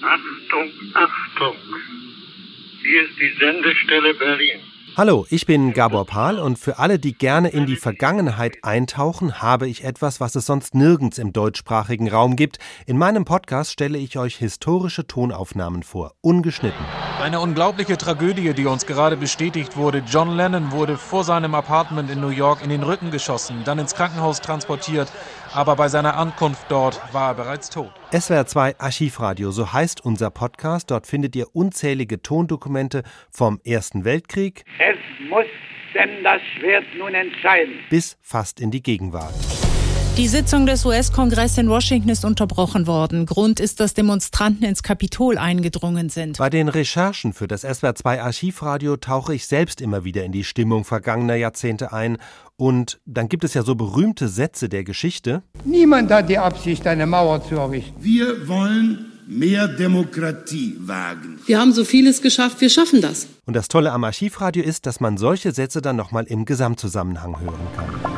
Achtung, Achtung. Hier ist die Sendestelle Berlin. Hallo, ich bin Gabor Pahl und für alle, die gerne in die Vergangenheit eintauchen, habe ich etwas, was es sonst nirgends im deutschsprachigen Raum gibt. In meinem Podcast stelle ich euch historische Tonaufnahmen vor, ungeschnitten. Eine unglaubliche Tragödie, die uns gerade bestätigt wurde. John Lennon wurde vor seinem Apartment in New York in den Rücken geschossen, dann ins Krankenhaus transportiert, aber bei seiner Ankunft dort war er bereits tot. SWR 2 Archivradio, so heißt unser Podcast. Dort findet ihr unzählige Tondokumente vom Ersten Weltkrieg. Es muss denn das Schwert nun entscheiden. Bis fast in die Gegenwart. Die Sitzung des US-Kongresses in Washington ist unterbrochen worden. Grund ist, dass Demonstranten ins Kapitol eingedrungen sind. Bei den Recherchen für das SWR2 Archivradio tauche ich selbst immer wieder in die Stimmung vergangener Jahrzehnte ein. Und dann gibt es ja so berühmte Sätze der Geschichte. Niemand hat die Absicht, eine Mauer zu errichten. Wir wollen mehr Demokratie wagen. Wir haben so vieles geschafft, wir schaffen das. Und das Tolle am Archivradio ist, dass man solche Sätze dann nochmal im Gesamtzusammenhang hören kann.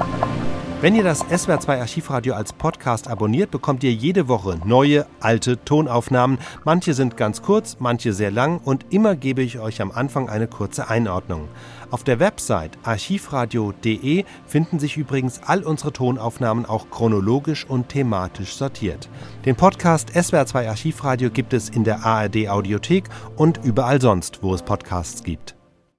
Wenn ihr das SWR2 Archivradio als Podcast abonniert, bekommt ihr jede Woche neue, alte Tonaufnahmen. Manche sind ganz kurz, manche sehr lang und immer gebe ich euch am Anfang eine kurze Einordnung. Auf der Website archivradio.de finden sich übrigens all unsere Tonaufnahmen auch chronologisch und thematisch sortiert. Den Podcast SWR2 Archivradio gibt es in der ARD Audiothek und überall sonst, wo es Podcasts gibt.